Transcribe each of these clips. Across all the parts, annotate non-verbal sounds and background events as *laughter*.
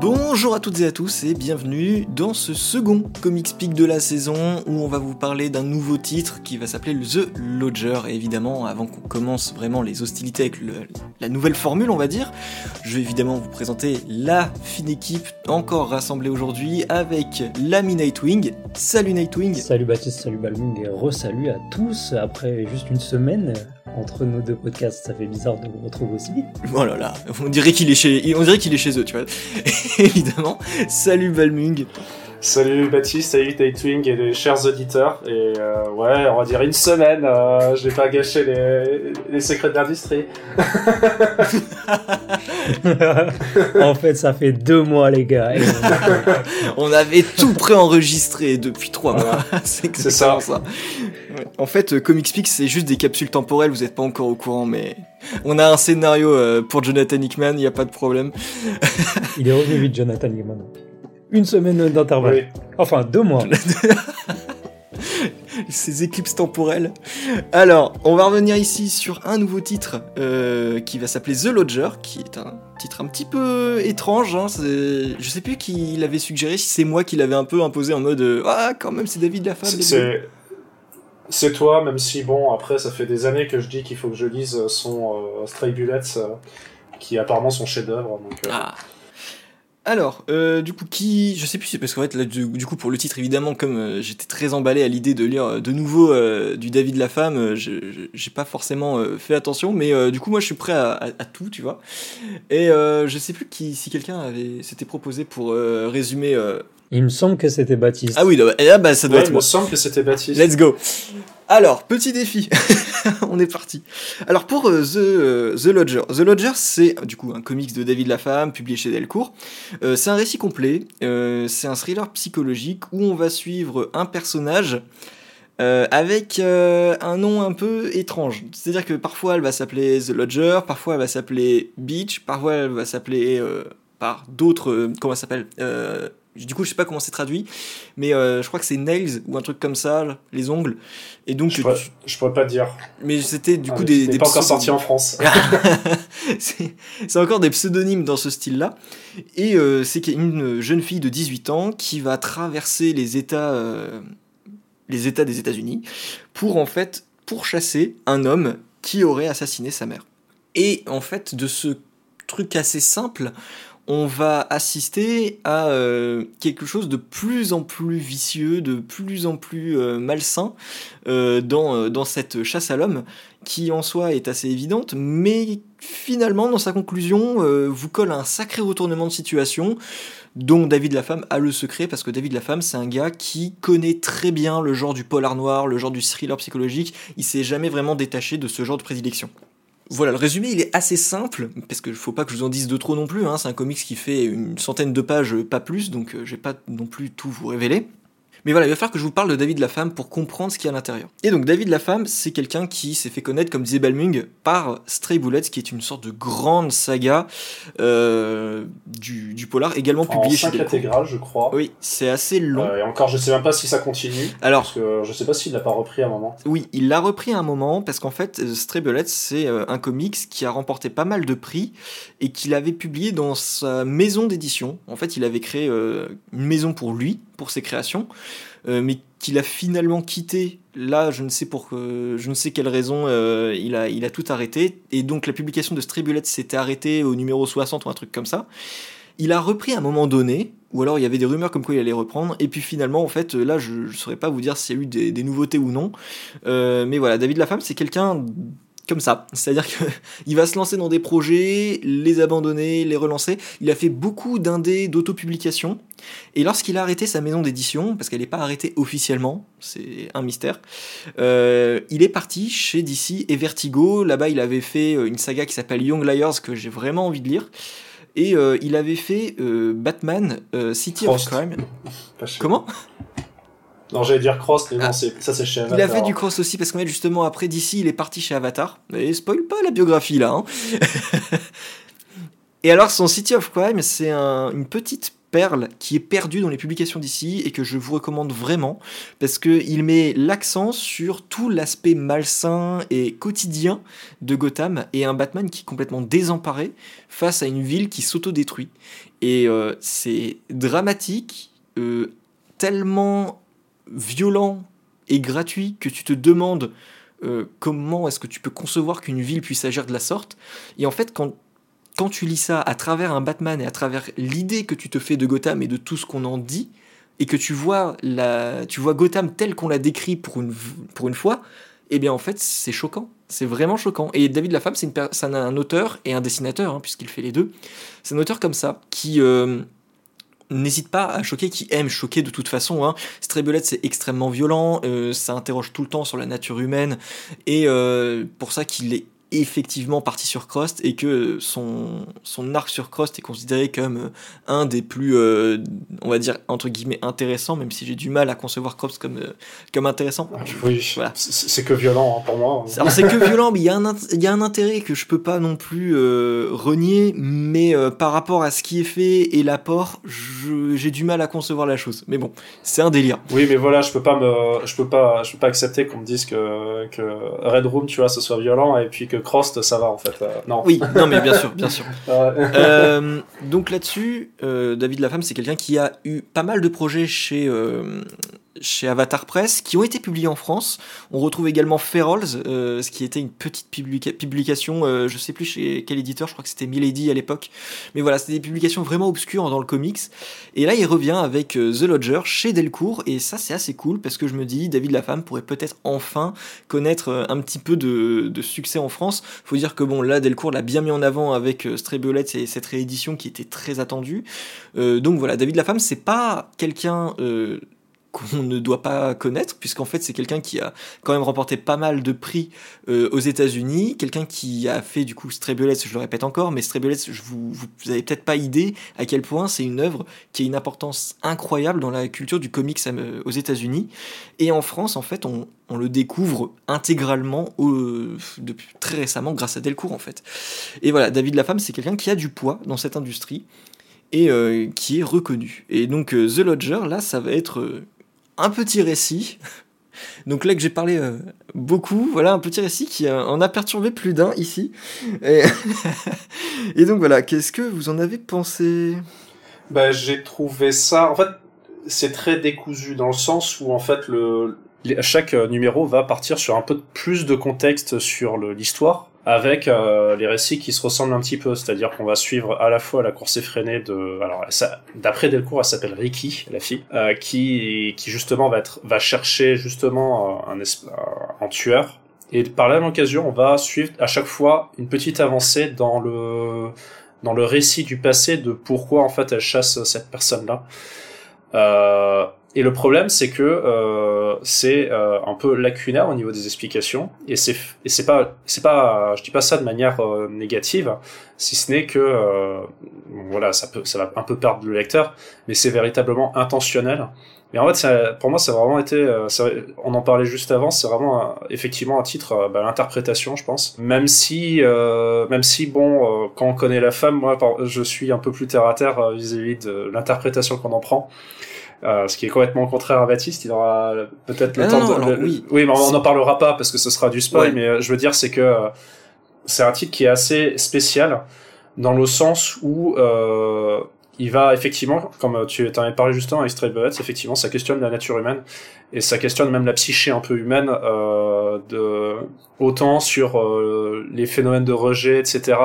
Bonjour à toutes et à tous et bienvenue dans ce second Comics Peak de la saison où on va vous parler d'un nouveau titre qui va s'appeler The Lodger. Évidemment, avant qu'on commence vraiment les hostilités avec la nouvelle formule, on va dire, je vais évidemment vous présenter la fine équipe encore rassemblée aujourd'hui avec l'ami Nightwing. Salut Nightwing Salut Baptiste, salut Balmung et re-salut à tous après juste une semaine entre nos deux podcasts. Ça fait bizarre de vous retrouver aussi vite. Oh là là, on dirait qu'il est chez, on dirait qu'il est chez eux, tu vois. *laughs* évidemment, salut Balmung. Salut Baptiste, salut Nightwing et les chers auditeurs. Et euh, ouais, on va dire une semaine, euh, je vais pas gâcher les, les secrets de l'industrie. *laughs* en fait, ça fait deux mois, les gars. *laughs* On avait tout préenregistré depuis trois mois. c'est exactement ça. ça. En fait, euh, Comics Peak, c'est juste des capsules temporelles, vous n'êtes pas encore au courant, mais on a un scénario euh, pour Jonathan Hickman, il n'y a pas de problème. *laughs* Il est revenu vite, Jonathan Gaiman. Une semaine d'intervalle. Oui. Enfin, deux mois. *laughs* Ces éclipses temporelles. Alors, on va revenir ici sur un nouveau titre euh, qui va s'appeler The Lodger, qui est un titre un petit peu étrange. Hein, je sais plus qui l'avait suggéré, si c'est moi qui l'avais un peu imposé en mode Ah, quand même, c'est David Lafave. C'est- toi, même si bon, après ça fait des années que je dis qu'il faut que je lise son euh, Stray Bullets, euh, qui est apparemment son chef-d'œuvre. euh, Ah. Alors, euh, du coup, qui. Je sais plus, c'est parce qu'en fait, là, du, coup, pour le titre, évidemment, comme j'étais très emballé à l'idée de lire de nouveau du David la femme, j'ai pas forcément fait attention, mais du coup, moi, je suis prêt à, à- tout, tu vois. Et je sais plus qui, si quelqu'un avait s'était proposé pour résumer. Il me semble que c'était Baptiste. Ah oui, là, bah, ça doit ouais, être il moi. me semble que c'était Baptiste. Let's go. Alors, petit défi. *laughs* On est parti. Alors, pour euh, The, euh, The Lodger. The Lodger, c'est du coup un comics de David Lafame, publié chez Delcourt. Euh, c'est un récit complet. euh, c'est un thriller psychologique où on va suivre un personnage euh, avec euh, un nom un peu étrange. C'est-à-dire que parfois elle va s'appeler The Lodger, parfois elle va s'appeler Beach, parfois elle va s'appeler euh, par d'autres. euh, comment ça s'appelle Euh, Du coup, je sais pas comment c'est traduit, mais euh, je crois que c'est Nails ou un truc comme ça, les ongles. Et donc, Je pourrais, je pourrais pas te dire. mais c'était du Ah, coup mais des, des pas encore sorti en France. *laughs* *laughs* c'est encore des pseudonymes dans ce style-là. Et euh, c'est qu'il y a une jeune fille de 18 ans qui va traverser les États, euh, les États des États-Unis pour en fait pourchasser un homme qui aurait assassiné sa mère. Et en fait, de ce truc assez simple, on va assister à euh, quelque chose de plus en plus vicieux, de plus en plus euh, malsain euh, dans, dans cette chasse à l'homme, qui en soi est assez évidente, mais finalement, dans sa conclusion, vous colle un sacré retournement de situation dont David Lafame a le secret, parce que David Lafame, c'est un gars qui connaît très bien le genre du polar noir, le genre du thriller psychologique, il s'est jamais vraiment détaché de ce genre de prédilection. Voilà, le résumé il est assez simple, parce qu'il faut pas que je vous en dise de trop non plus, hein, c'est un comics qui fait une centaine de pages, pas plus, donc euh, je vais pas non plus tout vous révéler. Mais voilà, il va falloir que je vous parle de David Lafame pour comprendre ce qu'il y a à l'intérieur. Et donc David Lafame, c'est quelqu'un qui s'est fait connaître, comme disait Balmung, par Stray Bullets, qui est une sorte de grande saga euh, du, du polar, également En publiée chez 5 Delcourt. je crois. Oui, c'est assez long. Euh, et encore, je sais même pas si ça continue. Alors, Parce que je sais pas s'il l'a pas repris à un moment. Oui, il l'a repris à un moment parce qu'en fait, euh, Stray Bullets, c'est un comics qui a remporté pas mal de prix et qu'il avait publié dans sa maison d'édition. En fait, il avait créé une maison pour lui, pour ses créations, euh, mais qu'il a finalement quitté. Là, je ne sais pour euh, je ne sais quelle raison, euh, il a il a tout arrêté et donc la publication de Stray Bullets s'était arrêtée au numéro 60 ou un truc comme ça. Il a repris à un moment donné, ou alors il y avait des rumeurs comme quoi il allait reprendre, et puis finalement, en fait, là, je ne saurais pas vous dire s'il y a eu des, nouveautés ou non. Euh, mais voilà, David Lafame, c'est quelqu'un comme ça. C'est-à-dire qu'il *laughs* va se lancer dans des projets, les abandonner, les relancer. Il a fait beaucoup d'indés d'autopublication. Et lorsqu'il a arrêté sa maison d'édition, parce qu'elle n'est pas arrêtée officiellement, c'est un mystère, euh, il est parti chez DC et Vertigo. Là-bas, il avait fait euh, une saga qui s'appelle Young Liars, que j'ai vraiment envie de lire. Et euh, il avait fait euh, Batman City Frost. of Crime. Chez- Comment? Non, j'allais dire Cross, mais Ah. non, ça c'est chez Il a Avatar. fait du cross aussi parce qu'en fait justement après DC il est parti chez Avatar. Et spoil pas la biographie là. hein. *laughs* Et alors son City of Crime c'est un- une petite perle qui est perdue dans les publications d'ici et que je vous recommande vraiment parce qu'il met l'accent sur tout l'aspect malsain et quotidien de Gotham et un Batman qui est complètement désemparé face à une ville qui s'autodétruit. Et euh, c'est dramatique, euh, tellement violent et gratuit que tu te demandes euh, comment est-ce que tu peux concevoir qu'une ville puisse agir de la sorte. Et en fait, quand quand tu lis ça à travers un Batman et à travers l'idée que tu te fais de Gotham et de tout ce qu'on en dit, et que tu vois, la, tu vois Gotham tel qu'on l'a décrit pour une, pour une fois, eh bien en fait c'est choquant. C'est vraiment choquant. Et David Lafemme, c'est, un auteur et un dessinateur, hein, puisqu'il fait les deux. C'est un auteur comme ça, qui euh, n'hésite pas à choquer, qui aime choquer de toute façon. Hein. c'est extrêmement violent, euh, ça interroge tout le temps sur la nature humaine, et euh, pour ça qu'il est effectivement parti sur Crost et que son, son arc sur Crost est considéré comme euh, un des plus, euh, on va dire, entre guillemets, intéressants, même si j'ai du mal à concevoir Crost comme, euh, comme intéressant. Oui, voilà. c'est que violent hein, pour moi. Alors c'est que violent, mais il y, a un, y a un intérêt que je peux pas non plus renier, mais par rapport à ce qui est fait et l'apport, j'ai du mal à concevoir la chose. Mais bon, c'est un délire. Oui, mais voilà, je peux pas me, je peux pas, je peux pas accepter qu'on me dise que, que Red Room, tu vois, ce soit violent et puis que Crost, ça va en fait. Euh, non. Oui, non mais bien sûr, bien sûr. *laughs* Euh, donc là-dessus, euh, David Lafemme, c'est quelqu'un qui a eu pas mal de projets chez chez Avatar Press, qui ont été publiés en France. On retrouve également Ferals, euh, ce qui était une petite publication, euh, je sais plus chez quel éditeur, je crois que c'était Milady à l'époque. Mais voilà, c'était des publications vraiment obscures dans le comics. Et là, il revient avec euh, The Lodger chez Delcourt, et ça, c'est assez cool parce que je me dis, David Lafemme pourrait peut-être enfin connaître un petit peu de, succès en France. Faut dire que bon, là, Delcourt l'a bien mis en avant avec Stray Bullets et cette réédition qui était très attendue. donc voilà, David Lafemme, c'est pas quelqu'un qu'on ne doit pas connaître, puisqu'en fait c'est quelqu'un qui a quand même remporté pas mal de prix euh, aux États-Unis, quelqu'un qui a fait du coup Stray je le répète encore, mais je vous, vous, avez peut-être pas idée à quel point c'est une œuvre qui a une importance incroyable dans la culture du comics euh, aux États-Unis, et en France en fait on, on le découvre intégralement depuis très récemment grâce à Delcourt en fait. Et voilà, David Lafemme c'est quelqu'un qui a du poids dans cette industrie et euh, qui est reconnu. Et donc The Lodger là ça va être un petit récit. Donc là que j'ai parlé euh, beaucoup, voilà un petit récit qui en a perturbé plus d'un ici. *laughs* Et, donc voilà, qu'est-ce que vous en avez pensé? Bah, J'ai trouvé ça, en fait, c'est très décousu dans le sens où en fait le, chaque numéro va partir sur un peu plus de contexte sur l'histoire avec euh, les récits qui se ressemblent un petit peu, c'est-à-dire qu'on va suivre à la fois la course effrénée de, alors d'après Delcourt, elle s'appelle Ricky, la fille, euh, qui justement va chercher justement euh, un, tueur, et par la même occasion, on va suivre à chaque fois une petite avancée dans le dans le récit du passé de pourquoi en fait elle chasse cette personne-là. Euh, et le problème, c'est que c'est euh, un peu lacunaire au niveau des explications, et c'est et pas je dis pas ça de manière euh, négative, si ce n'est que euh, voilà ça peut va un peu perdre le lecteur, mais c'est véritablement intentionnel. Et en fait, ça, pour moi, ça a vraiment été, on en parlait juste avant, c'est vraiment effectivement un titre, bah, l'interprétation, je pense. Même si, même si bon, quand on connaît la femme, moi, je suis un peu plus terre à terre vis-à-vis de l'interprétation qu'on en prend. Euh, ce qui est complètement contraire à Baptiste, il aura peut-être le ah temps de... oui. oui, mais on n'en parlera pas parce que ce sera du spoil, mais euh, je veux dire c'est que euh, c'est un titre qui est assez spécial dans le sens où il va effectivement, comme tu en avais parlé justement avec Stray Bullets, effectivement ça questionne la nature humaine et ça questionne même la psyché un peu humaine, de, autant sur les phénomènes de rejet, etc.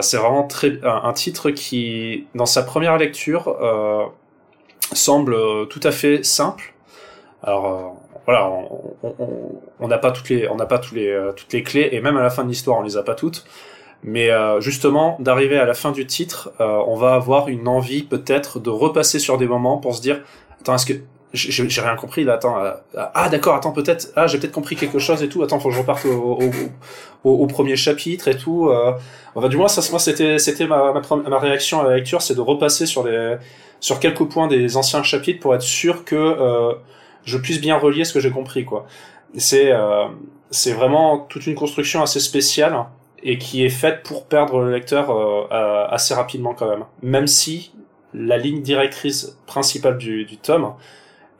c'est vraiment très, un, un, titre qui, dans sa première lecture, semble euh, tout à fait simple. Alors euh, voilà, on n'a pas euh, toutes les clés et même à la fin de l'histoire, on les a pas toutes. Mais justement, d'arriver à la fin du titre, on va avoir une envie peut-être de repasser sur des moments pour se dire, attends, est-ce que j'ai rien compris là attends ah d'accord attends peut-être ah j'ai peut-être compris quelque chose et tout attends faut que je reparte au, au, au, premier chapitre et tout euh, enfin, du moins ça moi c'était c'était ma, ma, ma réaction à la lecture c'est de repasser sur les sur quelques points des anciens chapitres pour être sûr que euh, je puisse bien relier ce que j'ai compris quoi. C'est euh, c'est vraiment toute une construction assez spéciale et qui est faite pour perdre le lecteur euh, assez rapidement quand même. Même si la ligne directrice principale du, du tome,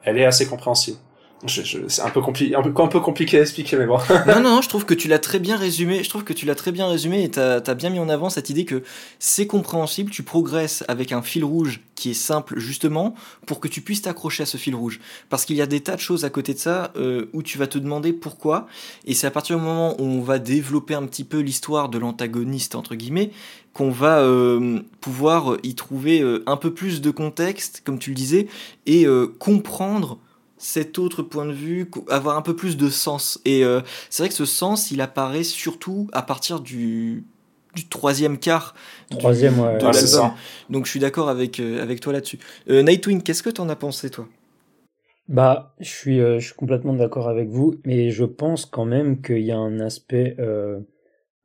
elle est assez compréhensible. C'est un peu, compliqué, un, peu, un peu compliqué à expliquer, mais bon. *laughs* non, non, je trouve que tu l'as très bien résumé. Je trouve que tu l'as très bien résumé et tu as, bien mis en avant cette idée que c'est compréhensible, tu progresses avec un fil rouge qui est simple, justement, pour que tu puisses t'accrocher à ce fil rouge. Parce qu'il y a des tas de choses à côté de ça euh, où tu vas te demander pourquoi. Et c'est à partir du moment où on va développer un petit peu l'histoire de l'antagoniste, entre guillemets, qu'on va euh, pouvoir y trouver euh, un peu plus de contexte, comme tu le disais, et comprendre cet autre point de vue, avoir un peu plus de sens. Et euh, c'est vrai que ce sens, il apparaît surtout à partir du, du troisième quart troisième, de l'album. Donc je suis d'accord avec, euh, avec toi là-dessus. Euh, Nightwing, qu'est-ce que t'en as pensé, toi? Bah, je suis, je suis complètement d'accord avec vous, mais je pense quand même qu'il y a un aspect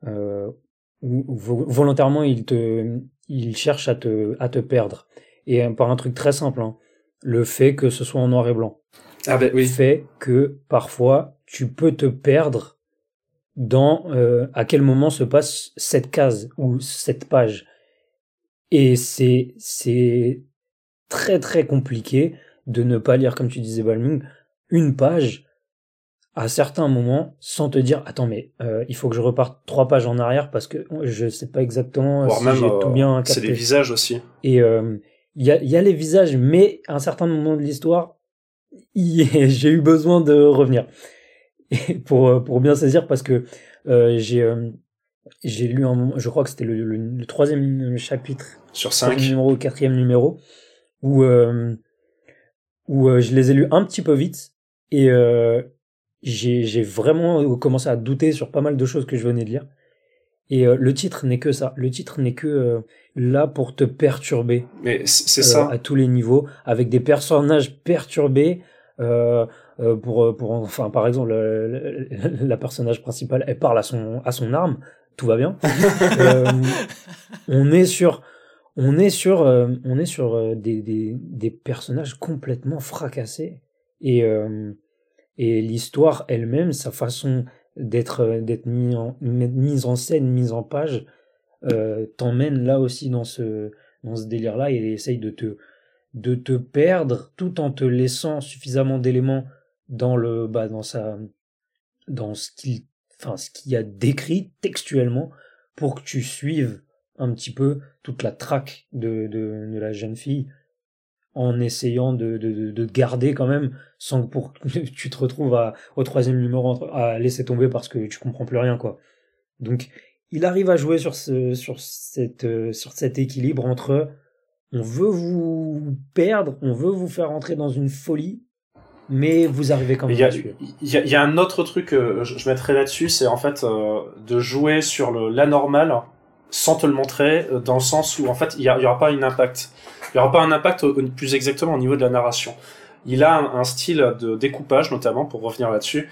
où, volontairement il te, il cherche à te, à te perdre. Et par un truc très simple, hein, le fait que ce soit en noir et blanc ah ben, oui. fait que parfois tu peux te perdre dans euh, à quel moment se passe cette case ou cette page. Et c'est c'est très très compliqué de ne pas lire comme tu disais Balmung une page à certains moments sans te dire attends mais euh, il faut que je reparte trois pages en arrière parce que je sais pas exactement si j'ai tout bien capté. C'est les visages aussi. Et euh, il y, a, y a les visages mais à un certain moment de l'histoire j'ai eu besoin de revenir. Pour euh, pour bien saisir parce que euh, j'ai euh, j'ai lu un je crois que c'était le, le, troisième chapitre sur cinq. numéro quatrième numéro où où je les ai lus un petit peu vite et j'ai vraiment commencé à douter sur pas mal de choses que je venais de lire et le titre n'est que ça le titre n'est que là pour te perturber. Mais c'est ça. À tous les niveaux, avec des personnages perturbés. Euh, euh, pour, pour, enfin, par exemple, la personnage principale, elle parle à son, à son arme, tout va bien. *laughs* euh, on est sur, on est sur, euh, on est sur euh, des, des, des, personnages complètement fracassés et, et l'histoire elle-même, sa façon d'être, d'être mise en, mise en scène, mise en page, euh, t'emmène là aussi dans ce, dans ce délire-là et essaye de te, de te perdre tout en te laissant suffisamment d'éléments dans le, bah, dans sa, dans ce qu'il, enfin, ce qu'il a décrit textuellement pour que tu suives un petit peu toute la traque de, de, de la jeune fille en essayant de, de, de, garder quand même sans que pour que *laughs* tu te retrouves à, au troisième numéro à laisser tomber parce que tu comprends plus rien quoi. Donc il arrive à jouer sur, ce, sur, cette, euh, sur cet équilibre entre on veut vous perdre, on veut vous faire entrer dans une folie, mais vous arrivez quand même à Il y, a un autre truc que je, mettrais là-dessus, c'est en fait euh, de jouer sur le l'anormal sans te le montrer, euh, dans le sens où en fait il n'y aura pas un impact. Il n'y aura pas un impact plus exactement au niveau de la narration. Il a un style de découpage notamment, pour revenir là-dessus,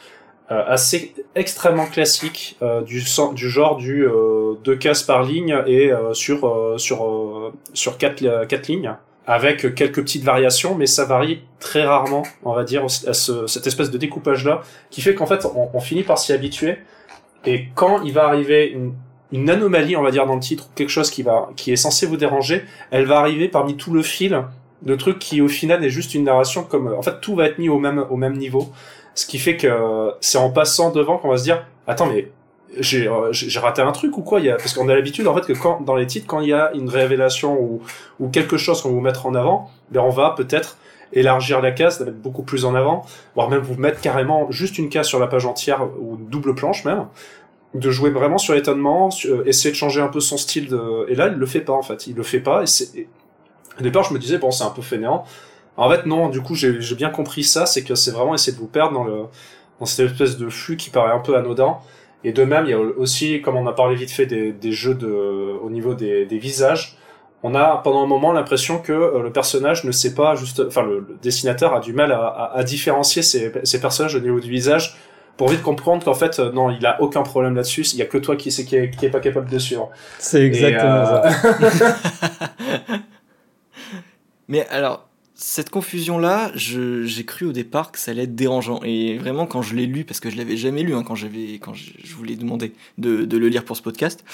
euh, assez extrêmement classique euh, du, genre du euh, cases par ligne et sur sur sur quatre quatre lignes avec quelques petites variations, mais ça varie très rarement, on va dire, à ce, cette espèce de découpage-là, qui fait qu'en fait, on, on, finit par s'y habituer, et quand il va arriver une, une, anomalie, on va dire, dans le titre, ou quelque chose qui va, qui est censé vous déranger, elle va arriver parmi tout le fil de trucs qui, au final, est juste une narration comme, en fait, tout va être mis au même, au même niveau. Ce qui fait que c'est en passant devant qu'on va se dire attends mais j'ai euh, raté un truc ou quoi? Parce qu'on a l'habitude en fait que dans les titres quand il y a une révélation ou quelque chose qu'on vous mettre en avant ben on va peut-être élargir la case la mettre beaucoup plus en avant voire même vous mettre carrément juste une case sur la page entière ou une double planche même de jouer vraiment sur l'étonnement euh, essayer de changer un peu son style de et là il le fait pas en fait il le fait pas et c'est au départ je me disais bon c'est un peu fainéant en fait, non, du coup, j'ai bien compris ça, c'est que c'est vraiment essayer de vous perdre dans, le, dans cette espèce de flux qui paraît un peu anodin. Et de même, il y a aussi, comme on a parlé vite fait des, des jeux de, au niveau des, des visages, on a pendant un moment l'impression que euh, le personnage ne sait pas juste, enfin le, dessinateur a du mal à, à, différencier ces, ces, personnages au niveau du visage pour vite comprendre qu'en fait euh, non il a aucun problème là-dessus, il y a que toi qui sais qui est, qui est pas capable de suivre. C'est exactement euh, ça. *laughs* *laughs* Mais alors cette confusion-là, j'ai cru au départ que ça allait être dérangeant. Et vraiment, quand je l'ai lu, parce que je l'avais jamais lu, hein, quand, quand je, voulais demander de, le lire pour ce podcast,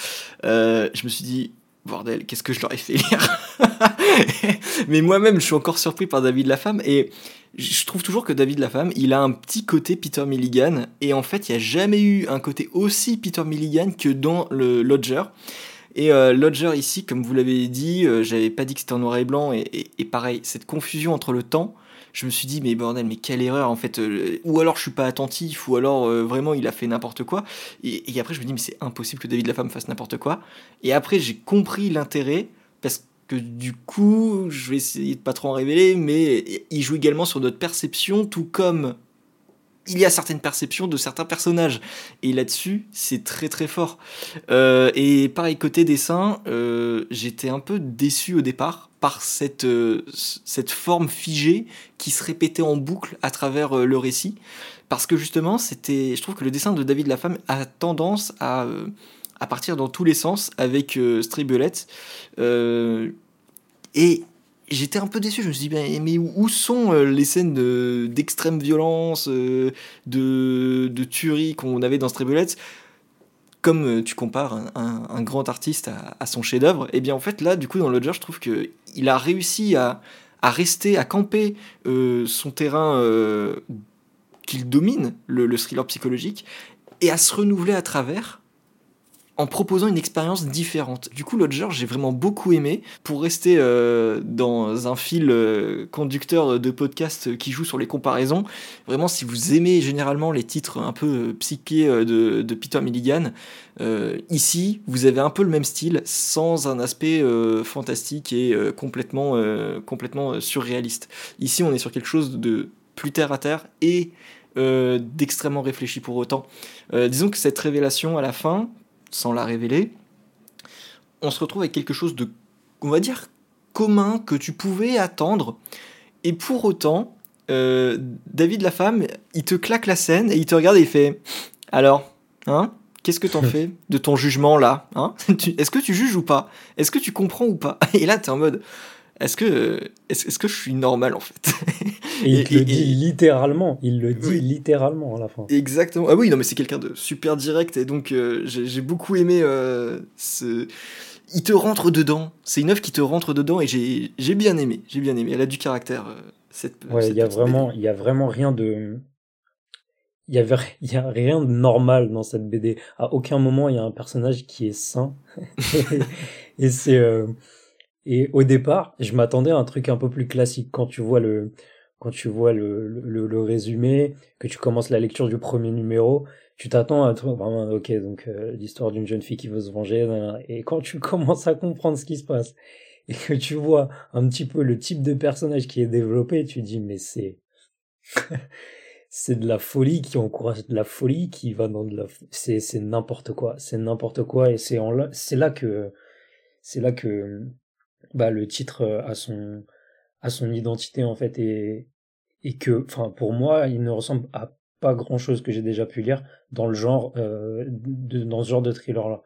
euh, je me suis dit, bordel, qu'est-ce que je leur ai fait lire? *laughs* Mais moi-même, je suis encore surpris par David Lafemme et je trouve toujours que David Lafemme, il a un petit côté Peter Milligan et en fait, il n'y a jamais eu un côté aussi Peter Milligan que dans le Lodger. Et euh, Lodger ici, comme vous l'avez dit, euh, j'avais pas dit que c'était en noir et blanc et, pareil, cette confusion entre le temps, je me suis dit mais bordel mais quelle erreur en fait euh, ou alors je suis pas attentif ou alors euh, vraiment il a fait n'importe quoi et, et, après je me dis mais c'est impossible que David Lafemme fasse n'importe quoi et après j'ai compris l'intérêt parce que du coup je vais essayer de pas trop en révéler mais il joue également sur notre perception tout comme il y a certaines perceptions de certains personnages. Et là-dessus, c'est très très fort. Euh, et pareil, côté dessin, euh, j'étais un peu déçu au départ par cette, euh, cette forme figée qui se répétait en boucle à travers le récit. Parce que justement, c'était, je trouve que le dessin de David Lafemme a tendance à, à partir dans tous les sens avec euh, Bullet. et j'étais un peu déçu. Je me suis dit, mais où sont euh, les scènes d'extrême violence, euh, de, de tuerie qu'on avait dans Stray Bullets Comme euh, tu compares un, grand artiste à, son chef-d'œuvre, et eh bien en fait, là, du coup, dans Lodger, je trouve qu'il a réussi à, à rester, à camper euh, son terrain euh, qu'il domine, le thriller psychologique, et à se renouveler à travers en proposant une expérience différente. Du coup, Lodger, j'ai vraiment beaucoup aimé. Pour rester euh, dans un fil euh, conducteur de podcast qui joue sur les comparaisons, vraiment, si vous aimez généralement les titres un peu euh, psychés de, Peter Milligan, ici, vous avez un peu le même style, sans un aspect fantastique et complètement, complètement surréaliste. Ici, on est sur quelque chose de plus terre à terre et d'extrêmement réfléchi pour autant. disons que cette révélation à la fin, sans la révéler, on se retrouve avec quelque chose de, on va dire, commun que tu pouvais attendre. Et pour autant, euh, David la femme, il te claque la scène et il te regarde et il fait Alors, hein Qu'est-ce que t'en *laughs* fais de ton jugement là hein? Est-ce que tu juges ou pas? Est-ce que tu comprends ou pas? Et là, t'es en mode est-ce que, est-ce, est que je suis normal en fait? Et il et, le dit littéralement, il le dit oui. littéralement à la fin. Exactement. Ah oui, non mais c'est quelqu'un de super direct et donc euh, j'ai, beaucoup aimé euh, ce... Il te rentre dedans. C'est une œuvre qui te rentre dedans et j'ai, j'ai bien aimé. J'ai bien aimé. Elle a du caractère. Euh, cette. Ouais, il y a vraiment, il y a vraiment rien de. Il y, avait, il y a rien de normal dans cette BD. À aucun moment il y a un personnage qui est sain. *laughs* et c'est et au départ, je m'attendais à un truc un peu plus classique. Quand tu vois le quand tu vois le, le, le résumé, que tu commences la lecture du premier numéro, tu t'attends à truc vraiment ok donc euh, l'histoire d'une jeune fille qui veut se venger et quand tu *laughs* commences à comprendre ce qui se passe et que tu vois un petit peu le type de personnage qui est développé, tu dis mais c'est *laughs* c'est de la folie qui encourage de la folie qui va dans de la c'est c'est n'importe quoi, c'est n'importe quoi et c'est en c'est là que c'est là que bah, le titre a son, a son identité en fait et, et que, enfin, pour moi, il ne ressemble à pas grand chose que j'ai déjà pu lire dans le genre, euh, dans ce genre de thriller là.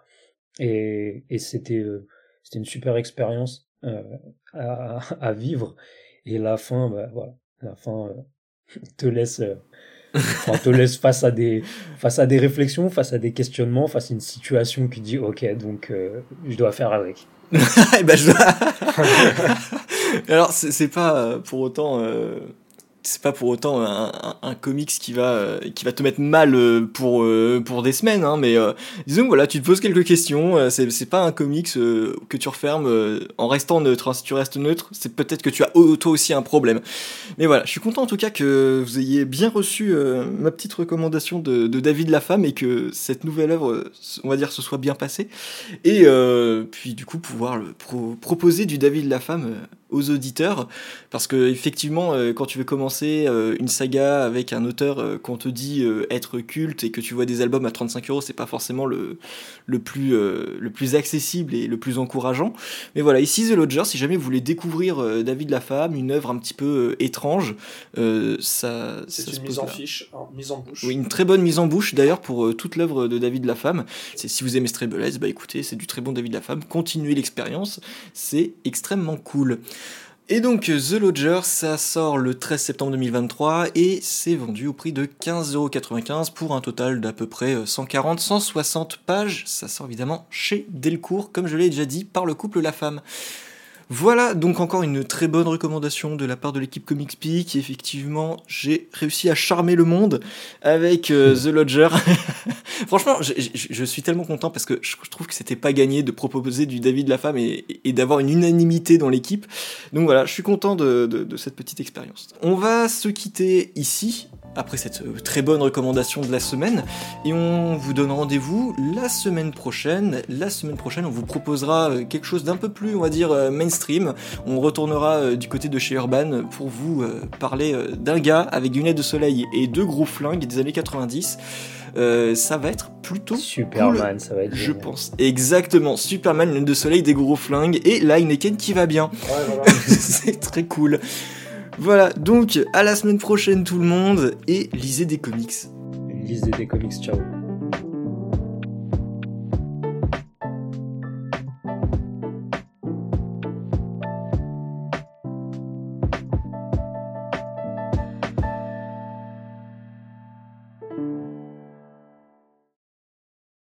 Et, et c'était, euh, c'était une super expérience euh, à, à, vivre. Et la fin, bah, voilà, la fin euh, *laughs* te laisse, te laisse face à des, face à des réflexions, face à des questionnements, face à une situation qui dit, ok, donc je dois faire avec. *laughs* eh ben je. *laughs* Alors c'est pas pour autant euh, c'est pas pour autant un, comics qui va euh, qui va te mettre mal euh, pour euh, pour des semaines hein, mais disons voilà tu te poses quelques questions c'est c'est pas un comics que tu refermes en restant neutre hein. si tu restes neutre c'est peut-être que tu as toi aussi un problème mais voilà je suis content en tout cas que vous ayez bien reçu ma petite recommandation de, David Lafemme et que cette nouvelle œuvre on va dire se soit bien passée et puis du coup pouvoir proposer du David Lafemme aux auditeurs parce que effectivement quand tu veux commencer une saga avec un auteur qu'on te dit être culte et que tu vois des albums à 35 euros c'est pas forcément le le plus le plus accessible et le plus encourageant. Mais voilà ici The Lodger si jamais vous voulez découvrir David la femme une œuvre un petit peu étrange ça c'est une mise en fiche mise en bouche. Oui une très bonne mise en bouche d'ailleurs pour toute l'œuvre de David la femme c'est si vous aimez Strebelez bah écoutez c'est du très bon David la femme continuez l'expérience c'est extrêmement cool et donc The Lodger, ça sort le 13 septembre 2023 et c'est vendu au prix de 15,95€ pour un total d'à peu près 140-160 pages. Ça sort évidemment chez Delcourt, comme je l'ai déjà dit, par le couple La Femme. Voilà donc encore une très bonne recommandation de la part de l'équipe Comics Peak. Effectivement, j'ai réussi à charmer le monde avec euh, The Lodger. *laughs* Franchement, je, suis tellement content parce que je trouve que c'était pas gagné de proposer du David la femme et, d'avoir une unanimité dans l'équipe. Donc voilà, je suis content de cette petite expérience. On va se quitter ici après cette euh, très bonne recommandation de la semaine et on vous donne rendez-vous la semaine prochaine. La semaine prochaine, on vous proposera euh, quelque chose d'un peu plus, on va dire, euh, mainstream. On retournera du côté de chez Urban pour vous parler d'un gars avec des lunettes de soleil et deux gros flingues des années 90. Euh, ça va être plutôt Superman, ça va être. je génial. pense. Exactement. Superman, lunettes de soleil, des gros flingues et la Heineken qui va bien. Ouais, voilà. *laughs* C'est très cool. Voilà, donc à la semaine prochaine tout le monde et lisez des comics. Lisez des comics, ciao.